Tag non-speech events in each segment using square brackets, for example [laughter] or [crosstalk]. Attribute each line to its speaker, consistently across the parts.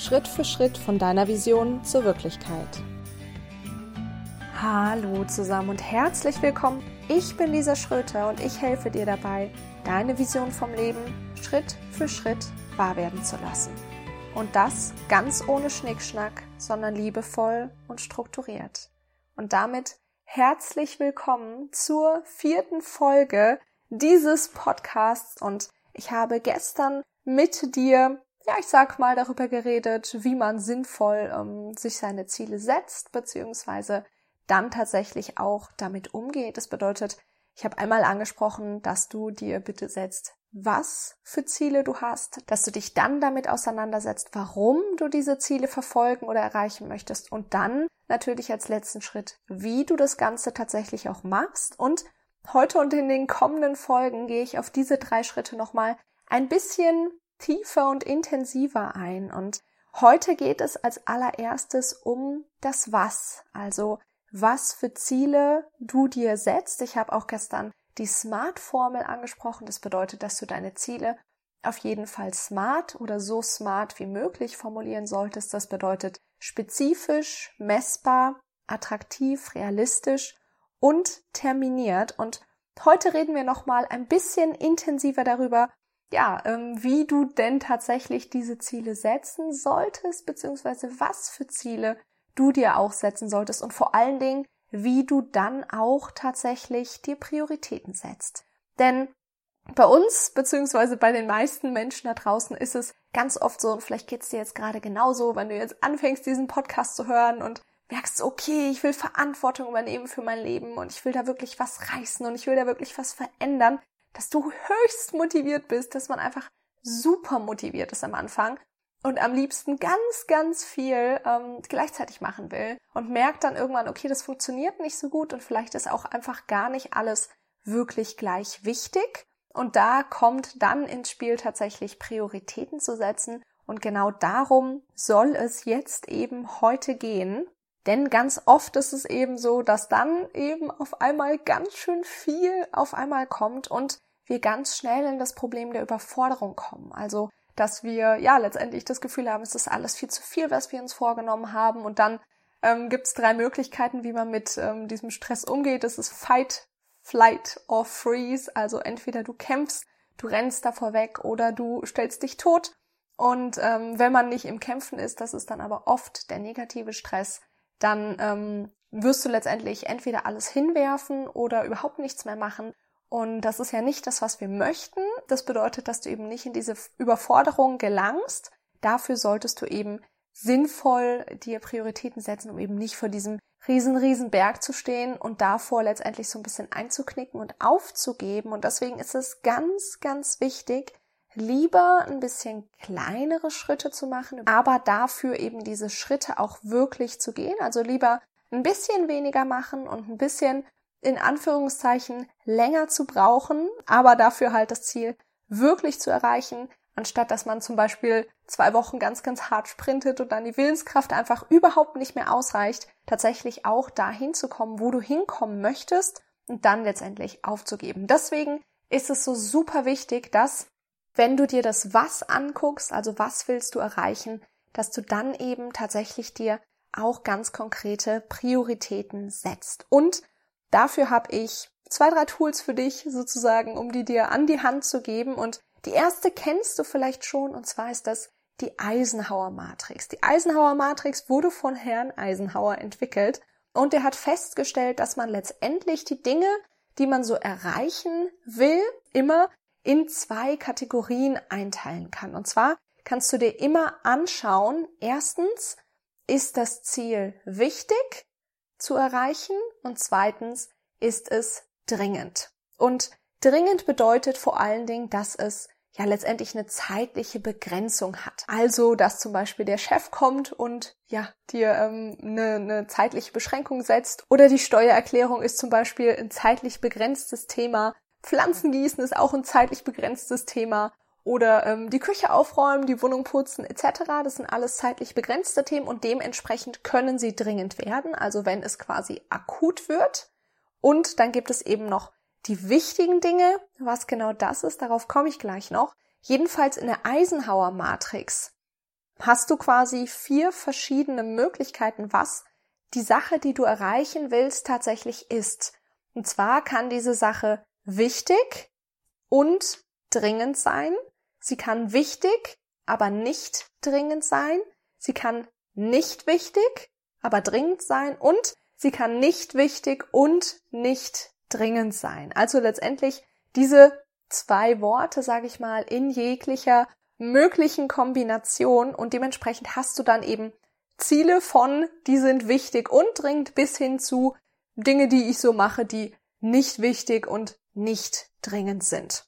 Speaker 1: Schritt für Schritt von deiner Vision zur Wirklichkeit. Hallo zusammen und herzlich willkommen. Ich bin Lisa Schröter und ich helfe dir dabei, deine Vision vom Leben Schritt für Schritt wahr werden zu lassen. Und das ganz ohne Schnickschnack, sondern liebevoll und strukturiert. Und damit herzlich willkommen zur vierten Folge dieses Podcasts und ich habe gestern mit dir, ja, ich sag mal, darüber geredet, wie man sinnvoll ähm, sich seine Ziele setzt, beziehungsweise dann tatsächlich auch damit umgeht. Das bedeutet, ich habe einmal angesprochen, dass du dir bitte setzt, was für Ziele du hast, dass du dich dann damit auseinandersetzt, warum du diese Ziele verfolgen oder erreichen möchtest und dann natürlich als letzten Schritt, wie du das Ganze tatsächlich auch machst und Heute und in den kommenden Folgen gehe ich auf diese drei Schritte nochmal ein bisschen tiefer und intensiver ein. Und heute geht es als allererstes um das Was, also was für Ziele du dir setzt. Ich habe auch gestern die Smart-Formel angesprochen. Das bedeutet, dass du deine Ziele auf jeden Fall smart oder so smart wie möglich formulieren solltest. Das bedeutet spezifisch, messbar, attraktiv, realistisch und terminiert. Und heute reden wir nochmal ein bisschen intensiver darüber, ja, ähm, wie du denn tatsächlich diese Ziele setzen solltest, beziehungsweise was für Ziele du dir auch setzen solltest und vor allen Dingen, wie du dann auch tatsächlich dir Prioritäten setzt. Denn bei uns, beziehungsweise bei den meisten Menschen da draußen ist es ganz oft so, und vielleicht geht's dir jetzt gerade genauso, wenn du jetzt anfängst, diesen Podcast zu hören und merkst, okay, ich will Verantwortung übernehmen für mein Leben und ich will da wirklich was reißen und ich will da wirklich was verändern, dass du höchst motiviert bist, dass man einfach super motiviert ist am Anfang und am liebsten ganz, ganz viel ähm, gleichzeitig machen will und merkt dann irgendwann, okay, das funktioniert nicht so gut und vielleicht ist auch einfach gar nicht alles wirklich gleich wichtig. Und da kommt dann ins Spiel tatsächlich Prioritäten zu setzen. Und genau darum soll es jetzt eben heute gehen. Denn ganz oft ist es eben so, dass dann eben auf einmal ganz schön viel auf einmal kommt und wir ganz schnell in das Problem der Überforderung kommen. Also, dass wir ja letztendlich das Gefühl haben, es ist alles viel zu viel, was wir uns vorgenommen haben. Und dann ähm, gibt es drei Möglichkeiten, wie man mit ähm, diesem Stress umgeht. Das ist Fight, Flight or Freeze. Also entweder du kämpfst, du rennst davor weg oder du stellst dich tot. Und ähm, wenn man nicht im Kämpfen ist, das ist dann aber oft der negative Stress, dann ähm, wirst du letztendlich entweder alles hinwerfen oder überhaupt nichts mehr machen. Und das ist ja nicht das, was wir möchten. Das bedeutet, dass du eben nicht in diese Überforderung gelangst. Dafür solltest du eben sinnvoll dir Prioritäten setzen, um eben nicht vor diesem riesen, riesen Berg zu stehen und davor letztendlich so ein bisschen einzuknicken und aufzugeben. Und deswegen ist es ganz, ganz wichtig, lieber ein bisschen kleinere Schritte zu machen, aber dafür eben diese Schritte auch wirklich zu gehen. Also lieber ein bisschen weniger machen und ein bisschen in Anführungszeichen länger zu brauchen, aber dafür halt das Ziel wirklich zu erreichen, anstatt dass man zum Beispiel zwei Wochen ganz, ganz hart sprintet und dann die Willenskraft einfach überhaupt nicht mehr ausreicht, tatsächlich auch dahin zu kommen, wo du hinkommen möchtest und dann letztendlich aufzugeben. Deswegen ist es so super wichtig, dass wenn du dir das Was anguckst, also was willst du erreichen, dass du dann eben tatsächlich dir auch ganz konkrete Prioritäten setzt. Und dafür habe ich zwei, drei Tools für dich sozusagen, um die dir an die Hand zu geben. Und die erste kennst du vielleicht schon, und zwar ist das die Eisenhower Matrix. Die Eisenhower Matrix wurde von Herrn Eisenhower entwickelt und er hat festgestellt, dass man letztendlich die Dinge, die man so erreichen will, immer in zwei Kategorien einteilen kann. Und zwar kannst du dir immer anschauen, erstens, ist das Ziel wichtig zu erreichen und zweitens, ist es dringend. Und dringend bedeutet vor allen Dingen, dass es ja letztendlich eine zeitliche Begrenzung hat. Also, dass zum Beispiel der Chef kommt und ja dir ähm, eine, eine zeitliche Beschränkung setzt oder die Steuererklärung ist zum Beispiel ein zeitlich begrenztes Thema, Pflanzengießen ist auch ein zeitlich begrenztes Thema. Oder ähm, die Küche aufräumen, die Wohnung putzen etc. Das sind alles zeitlich begrenzte Themen und dementsprechend können sie dringend werden, also wenn es quasi akut wird. Und dann gibt es eben noch die wichtigen Dinge. Was genau das ist, darauf komme ich gleich noch. Jedenfalls in der Eisenhower Matrix hast du quasi vier verschiedene Möglichkeiten, was die Sache, die du erreichen willst, tatsächlich ist. Und zwar kann diese Sache wichtig und dringend sein. Sie kann wichtig, aber nicht dringend sein. Sie kann nicht wichtig, aber dringend sein. Und sie kann nicht wichtig und nicht dringend sein. Also letztendlich diese zwei Worte, sage ich mal, in jeglicher möglichen Kombination und dementsprechend hast du dann eben Ziele von, die sind wichtig und dringend bis hin zu Dinge, die ich so mache, die nicht wichtig und nicht dringend sind.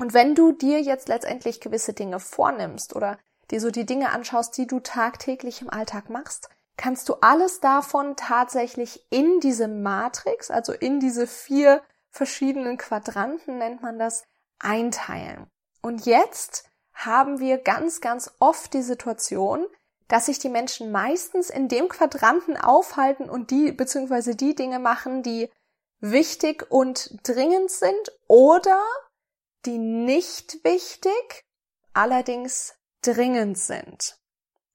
Speaker 1: Und wenn du dir jetzt letztendlich gewisse Dinge vornimmst oder dir so die Dinge anschaust, die du tagtäglich im Alltag machst, kannst du alles davon tatsächlich in diese Matrix, also in diese vier verschiedenen Quadranten nennt man das, einteilen. Und jetzt haben wir ganz, ganz oft die Situation, dass sich die Menschen meistens in dem Quadranten aufhalten und die beziehungsweise die Dinge machen, die wichtig und dringend sind oder die nicht wichtig, allerdings dringend sind.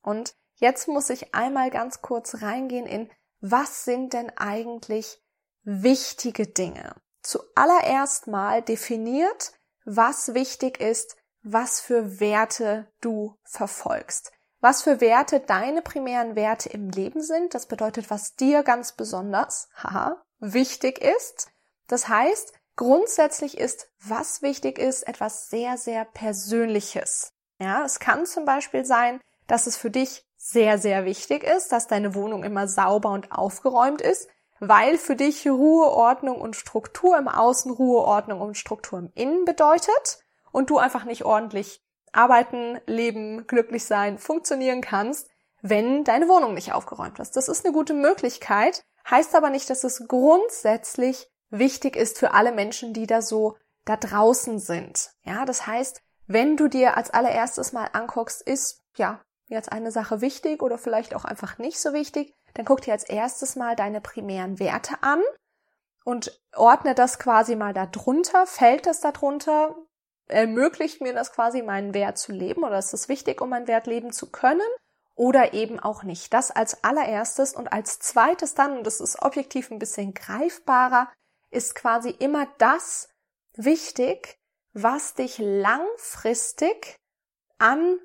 Speaker 1: Und jetzt muss ich einmal ganz kurz reingehen in, was sind denn eigentlich wichtige Dinge? Zuallererst mal definiert, was wichtig ist, was für Werte du verfolgst. Was für Werte deine primären Werte im Leben sind. Das bedeutet, was dir ganz besonders, haha, wichtig ist. Das heißt, grundsätzlich ist, was wichtig ist, etwas sehr, sehr Persönliches. Ja, es kann zum Beispiel sein, dass es für dich sehr, sehr wichtig ist, dass deine Wohnung immer sauber und aufgeräumt ist, weil für dich Ruhe, Ordnung und Struktur im Außen, Ruhe, Ordnung und Struktur im Innen bedeutet und du einfach nicht ordentlich arbeiten, leben, glücklich sein, funktionieren kannst, wenn deine Wohnung nicht aufgeräumt ist. Das ist eine gute Möglichkeit, heißt aber nicht, dass es grundsätzlich wichtig ist für alle Menschen, die da so da draußen sind. Ja, das heißt, wenn du dir als allererstes mal anguckst, ist ja jetzt eine Sache wichtig oder vielleicht auch einfach nicht so wichtig, dann guck dir als erstes mal deine primären Werte an und ordne das quasi mal da drunter. Fällt das da drunter? ermöglicht mir das quasi, meinen Wert zu leben oder ist es wichtig, um meinen Wert leben zu können oder eben auch nicht. Das als allererstes und als zweites dann, und das ist objektiv ein bisschen greifbarer, ist quasi immer das wichtig, was dich langfristig an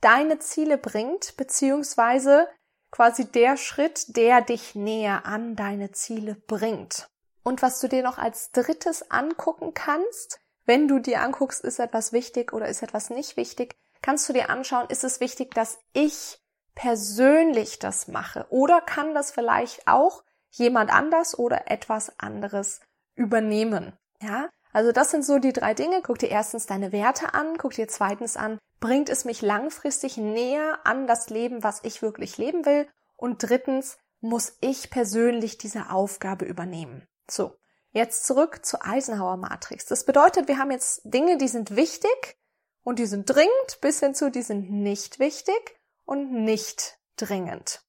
Speaker 1: deine Ziele bringt, beziehungsweise quasi der Schritt, der dich näher an deine Ziele bringt. Und was du dir noch als drittes angucken kannst, wenn du dir anguckst, ist etwas wichtig oder ist etwas nicht wichtig, kannst du dir anschauen, ist es wichtig, dass ich persönlich das mache oder kann das vielleicht auch jemand anders oder etwas anderes übernehmen. Ja, also das sind so die drei Dinge. Guck dir erstens deine Werte an, guck dir zweitens an, bringt es mich langfristig näher an das Leben, was ich wirklich leben will? Und drittens, muss ich persönlich diese Aufgabe übernehmen? So. Jetzt zurück zur Eisenhower Matrix. Das bedeutet, wir haben jetzt Dinge, die sind wichtig und die sind dringend, bis hin zu, die sind nicht wichtig und nicht dringend.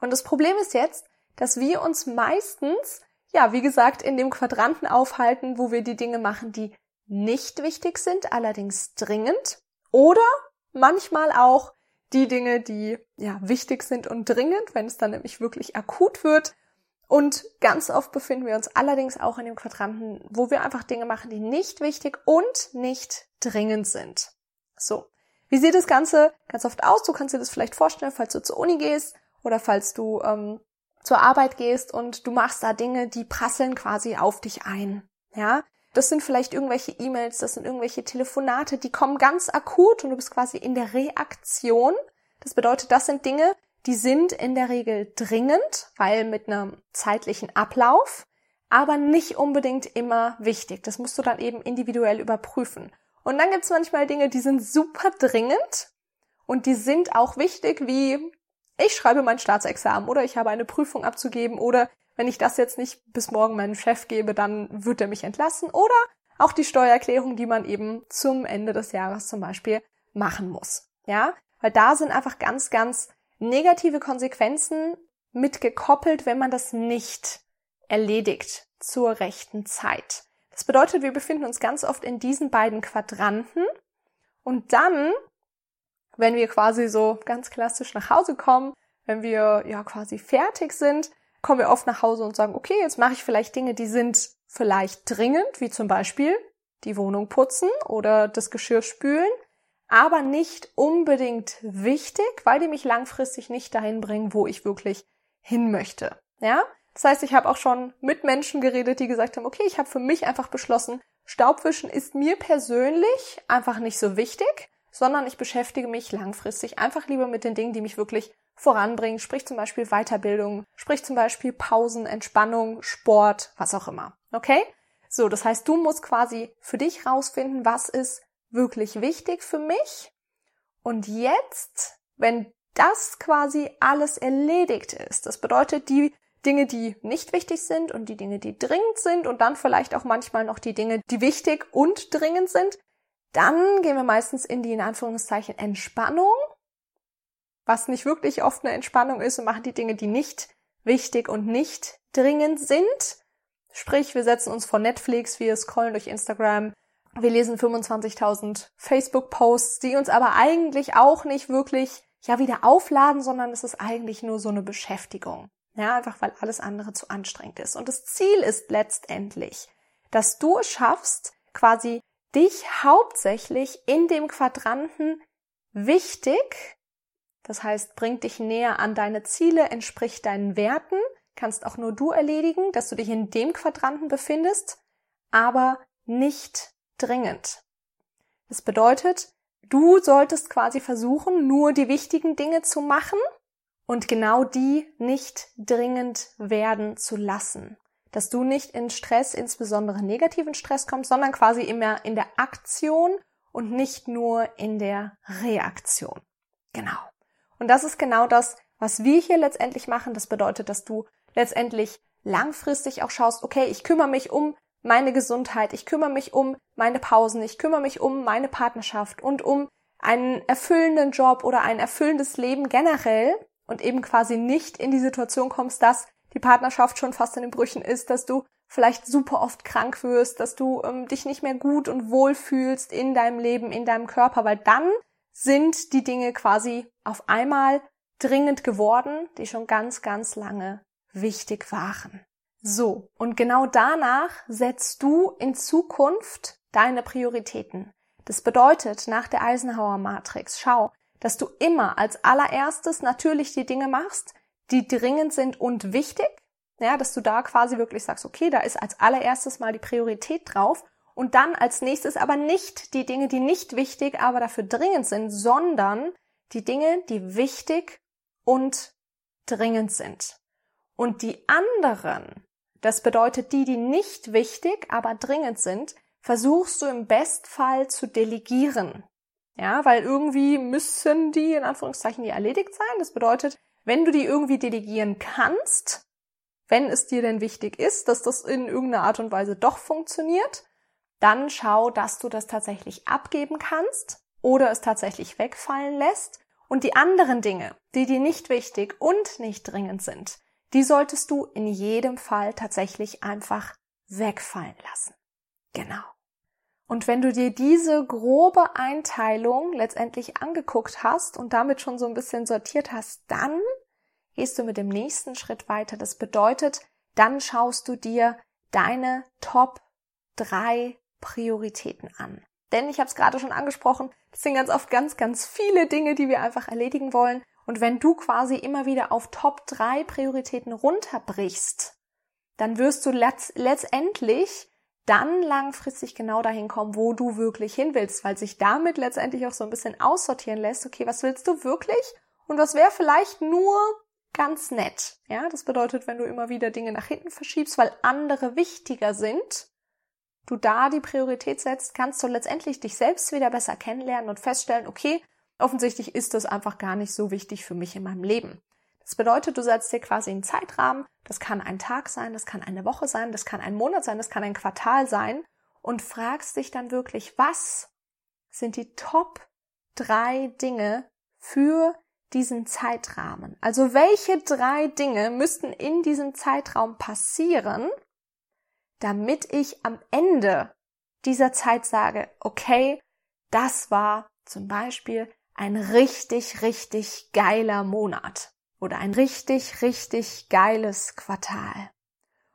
Speaker 1: Und das Problem ist jetzt, dass wir uns meistens, ja, wie gesagt, in dem Quadranten aufhalten, wo wir die Dinge machen, die nicht wichtig sind, allerdings dringend, oder manchmal auch die Dinge, die ja wichtig sind und dringend, wenn es dann nämlich wirklich akut wird, und ganz oft befinden wir uns allerdings auch in dem Quadranten, wo wir einfach Dinge machen, die nicht wichtig und nicht dringend sind. So. Wie sieht das Ganze ganz oft aus? Du kannst dir das vielleicht vorstellen, falls du zur Uni gehst oder falls du ähm, zur Arbeit gehst und du machst da Dinge, die prasseln quasi auf dich ein. Ja, das sind vielleicht irgendwelche E-Mails, das sind irgendwelche Telefonate, die kommen ganz akut und du bist quasi in der Reaktion. Das bedeutet, das sind Dinge, die sind in der Regel dringend, weil mit einem zeitlichen Ablauf, aber nicht unbedingt immer wichtig. Das musst du dann eben individuell überprüfen. Und dann gibt's manchmal Dinge, die sind super dringend und die sind auch wichtig, wie ich schreibe mein Staatsexamen oder ich habe eine Prüfung abzugeben oder wenn ich das jetzt nicht bis morgen meinem Chef gebe, dann wird er mich entlassen oder auch die Steuererklärung, die man eben zum Ende des Jahres zum Beispiel machen muss. Ja, weil da sind einfach ganz, ganz negative Konsequenzen mit gekoppelt, wenn man das nicht erledigt zur rechten Zeit. Das bedeutet, wir befinden uns ganz oft in diesen beiden Quadranten und dann wenn wir quasi so ganz klassisch nach Hause kommen, wenn wir ja quasi fertig sind, kommen wir oft nach Hause und sagen, okay, jetzt mache ich vielleicht Dinge, die sind vielleicht dringend, wie zum Beispiel die Wohnung putzen oder das Geschirr spülen, aber nicht unbedingt wichtig, weil die mich langfristig nicht dahin bringen, wo ich wirklich hin möchte. Ja? Das heißt, ich habe auch schon mit Menschen geredet, die gesagt haben, okay, ich habe für mich einfach beschlossen, Staubwischen ist mir persönlich einfach nicht so wichtig, sondern ich beschäftige mich langfristig einfach lieber mit den Dingen, die mich wirklich voranbringen, sprich zum Beispiel Weiterbildung, sprich zum Beispiel Pausen, Entspannung, Sport, was auch immer. Okay? So, das heißt, du musst quasi für dich rausfinden, was ist wirklich wichtig für mich. Und jetzt, wenn das quasi alles erledigt ist, das bedeutet die Dinge, die nicht wichtig sind und die Dinge, die dringend sind und dann vielleicht auch manchmal noch die Dinge, die wichtig und dringend sind, dann gehen wir meistens in die in Anführungszeichen Entspannung, was nicht wirklich oft eine Entspannung ist und machen die Dinge, die nicht wichtig und nicht dringend sind. Sprich, wir setzen uns vor Netflix, wir scrollen durch Instagram, wir lesen 25.000 Facebook-Posts, die uns aber eigentlich auch nicht wirklich ja wieder aufladen, sondern es ist eigentlich nur so eine Beschäftigung. Ja, einfach weil alles andere zu anstrengend ist. Und das Ziel ist letztendlich, dass du es schaffst, quasi dich hauptsächlich in dem Quadranten wichtig, das heißt, bringt dich näher an deine Ziele, entspricht deinen Werten, kannst auch nur du erledigen, dass du dich in dem Quadranten befindest, aber nicht dringend. Das bedeutet, du solltest quasi versuchen, nur die wichtigen Dinge zu machen und genau die nicht dringend werden zu lassen. Dass du nicht in Stress, insbesondere negativen Stress kommst, sondern quasi immer in der Aktion und nicht nur in der Reaktion. Genau. Und das ist genau das, was wir hier letztendlich machen. Das bedeutet, dass du letztendlich langfristig auch schaust, okay, ich kümmere mich um meine Gesundheit, ich kümmere mich um meine Pausen, ich kümmere mich um meine Partnerschaft und um einen erfüllenden Job oder ein erfüllendes Leben generell und eben quasi nicht in die Situation kommst, dass die Partnerschaft schon fast in den Brüchen ist, dass du vielleicht super oft krank wirst, dass du ähm, dich nicht mehr gut und wohl fühlst in deinem Leben, in deinem Körper, weil dann sind die Dinge quasi auf einmal dringend geworden, die schon ganz, ganz lange wichtig waren. So, und genau danach setzt du in Zukunft deine Prioritäten. Das bedeutet, nach der Eisenhower Matrix, schau, dass du immer als allererstes natürlich die Dinge machst, die dringend sind und wichtig. Ja, dass du da quasi wirklich sagst, okay, da ist als allererstes mal die Priorität drauf und dann als nächstes aber nicht die Dinge, die nicht wichtig, aber dafür dringend sind, sondern die Dinge, die wichtig und dringend sind. Und die anderen, das bedeutet die, die nicht wichtig, aber dringend sind, versuchst du im Bestfall zu delegieren. Ja, weil irgendwie müssen die in Anführungszeichen die erledigt sein. Das bedeutet, wenn du die irgendwie delegieren kannst, wenn es dir denn wichtig ist, dass das in irgendeiner Art und Weise doch funktioniert, dann schau, dass du das tatsächlich abgeben kannst oder es tatsächlich wegfallen lässt. Und die anderen Dinge, die dir nicht wichtig und nicht dringend sind, die solltest du in jedem Fall tatsächlich einfach wegfallen lassen. Genau. Und wenn du dir diese grobe Einteilung letztendlich angeguckt hast und damit schon so ein bisschen sortiert hast, dann gehst du mit dem nächsten Schritt weiter. Das bedeutet, dann schaust du dir deine Top drei Prioritäten an. Denn ich habe es gerade schon angesprochen, das sind ganz oft ganz, ganz viele Dinge, die wir einfach erledigen wollen. Und wenn du quasi immer wieder auf Top 3 Prioritäten runterbrichst, dann wirst du letzt letztendlich dann langfristig genau dahin kommen, wo du wirklich hin willst, weil sich damit letztendlich auch so ein bisschen aussortieren lässt, okay, was willst du wirklich und was wäre vielleicht nur ganz nett. Ja, das bedeutet, wenn du immer wieder Dinge nach hinten verschiebst, weil andere wichtiger sind, du da die Priorität setzt, kannst du letztendlich dich selbst wieder besser kennenlernen und feststellen, okay, offensichtlich ist das einfach gar nicht so wichtig für mich in meinem Leben. Das bedeutet, du setzt dir quasi einen Zeitrahmen, das kann ein Tag sein, das kann eine Woche sein, das kann ein Monat sein, das kann ein Quartal sein. Und fragst dich dann wirklich, was sind die Top drei Dinge für diesen Zeitrahmen? Also welche drei Dinge müssten in diesem Zeitraum passieren, damit ich am Ende dieser Zeit sage, okay, das war zum Beispiel ein richtig, richtig geiler Monat oder ein richtig, richtig geiles Quartal.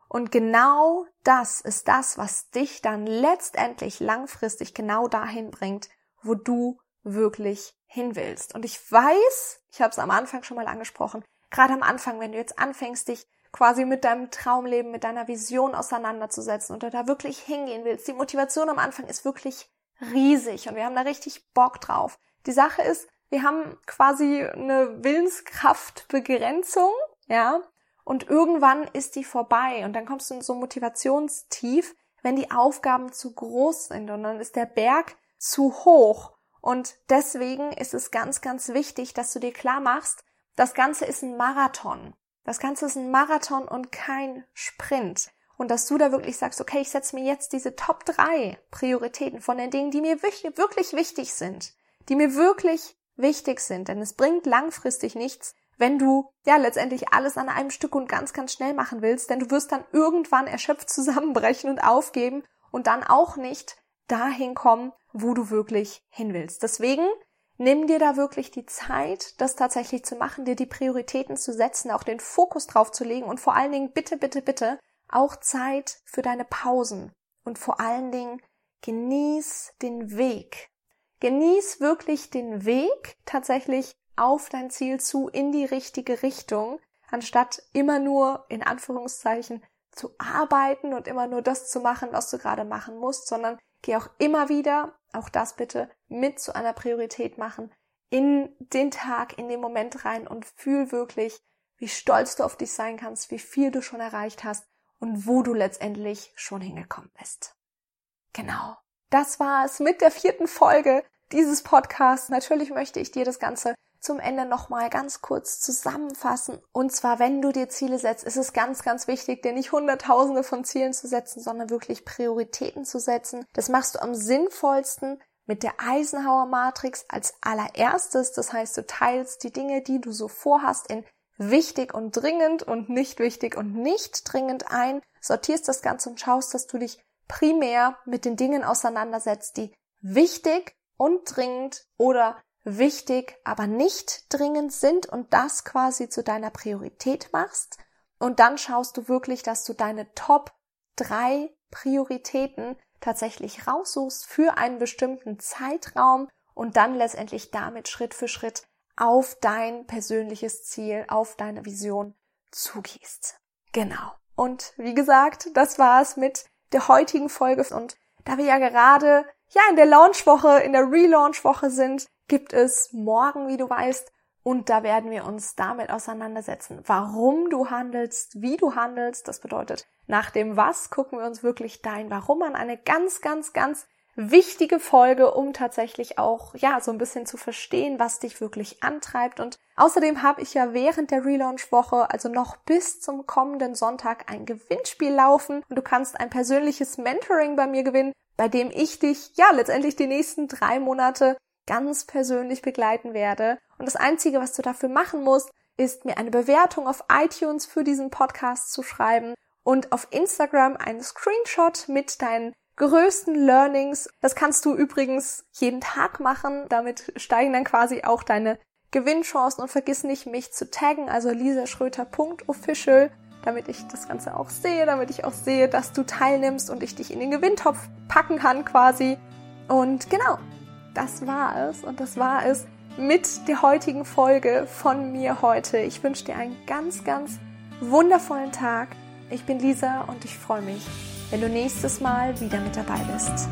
Speaker 1: Und genau das ist das, was dich dann letztendlich langfristig genau dahin bringt, wo du wirklich hin willst. Und ich weiß, ich habe es am Anfang schon mal angesprochen, gerade am Anfang, wenn du jetzt anfängst, dich quasi mit deinem Traumleben, mit deiner Vision auseinanderzusetzen und da wirklich hingehen willst, die Motivation am Anfang ist wirklich riesig und wir haben da richtig Bock drauf. Die Sache ist, wir haben quasi eine Willenskraftbegrenzung, ja, und irgendwann ist die vorbei und dann kommst du in so Motivationstief, wenn die Aufgaben zu groß sind und dann ist der Berg zu hoch. Und deswegen ist es ganz, ganz wichtig, dass du dir klar machst, das Ganze ist ein Marathon. Das Ganze ist ein Marathon und kein Sprint. Und dass du da wirklich sagst, okay, ich setze mir jetzt diese Top 3 Prioritäten von den Dingen, die mir wirklich wichtig sind, die mir wirklich wichtig sind. Denn es bringt langfristig nichts, wenn du ja letztendlich alles an einem Stück und ganz, ganz schnell machen willst, denn du wirst dann irgendwann erschöpft [laughs] zusammenbrechen und aufgeben und dann auch nicht dahin kommen, wo du wirklich hin willst. Deswegen nimm dir da wirklich die Zeit, das tatsächlich zu machen, dir die Prioritäten zu setzen, auch den Fokus drauf zu legen und vor allen Dingen bitte, bitte, bitte auch Zeit für deine Pausen und vor allen Dingen genieß den Weg. Genieß wirklich den Weg tatsächlich auf dein Ziel zu in die richtige Richtung, anstatt immer nur in Anführungszeichen zu arbeiten und immer nur das zu machen, was du gerade machen musst, sondern geh auch immer wieder, auch das bitte, mit zu einer Priorität machen, in den Tag, in den Moment rein und fühl wirklich, wie stolz du auf dich sein kannst, wie viel du schon erreicht hast und wo du letztendlich schon hingekommen bist. Genau. Das war es mit der vierten Folge dieses Podcasts. Natürlich möchte ich dir das Ganze zum Ende nochmal ganz kurz zusammenfassen. Und zwar, wenn du dir Ziele setzt, ist es ganz, ganz wichtig, dir nicht hunderttausende von Zielen zu setzen, sondern wirklich Prioritäten zu setzen. Das machst du am sinnvollsten mit der Eisenhower Matrix als allererstes. Das heißt, du teilst die Dinge, die du so vorhast, in wichtig und dringend und nicht wichtig und nicht dringend ein, sortierst das Ganze und schaust, dass du dich primär mit den Dingen auseinandersetzt, die wichtig und dringend oder wichtig, aber nicht dringend sind und das quasi zu deiner Priorität machst. Und dann schaust du wirklich, dass du deine Top drei Prioritäten tatsächlich raussuchst für einen bestimmten Zeitraum und dann letztendlich damit Schritt für Schritt auf dein persönliches Ziel, auf deine Vision zugehst. Genau. Und wie gesagt, das war es mit der heutigen Folge und da wir ja gerade ja in der Launchwoche, in der Relaunchwoche sind, gibt es morgen, wie du weißt, und da werden wir uns damit auseinandersetzen, warum du handelst, wie du handelst. Das bedeutet, nach dem Was gucken wir uns wirklich dein Warum an. Eine ganz, ganz, ganz wichtige Folge, um tatsächlich auch, ja, so ein bisschen zu verstehen, was dich wirklich antreibt. Und außerdem habe ich ja während der Relaunch-Woche, also noch bis zum kommenden Sonntag, ein Gewinnspiel laufen. Und du kannst ein persönliches Mentoring bei mir gewinnen, bei dem ich dich, ja, letztendlich die nächsten drei Monate ganz persönlich begleiten werde. Und das Einzige, was du dafür machen musst, ist mir eine Bewertung auf iTunes für diesen Podcast zu schreiben und auf Instagram einen Screenshot mit deinen größten Learnings. Das kannst du übrigens jeden Tag machen. Damit steigen dann quasi auch deine Gewinnchancen und vergiss nicht, mich zu taggen, also lisaschröter.official, damit ich das Ganze auch sehe, damit ich auch sehe, dass du teilnimmst und ich dich in den Gewinntopf packen kann quasi. Und genau, das war es und das war es mit der heutigen Folge von mir heute. Ich wünsche dir einen ganz, ganz wundervollen Tag. Ich bin Lisa und ich freue mich, wenn du nächstes Mal wieder mit dabei bist.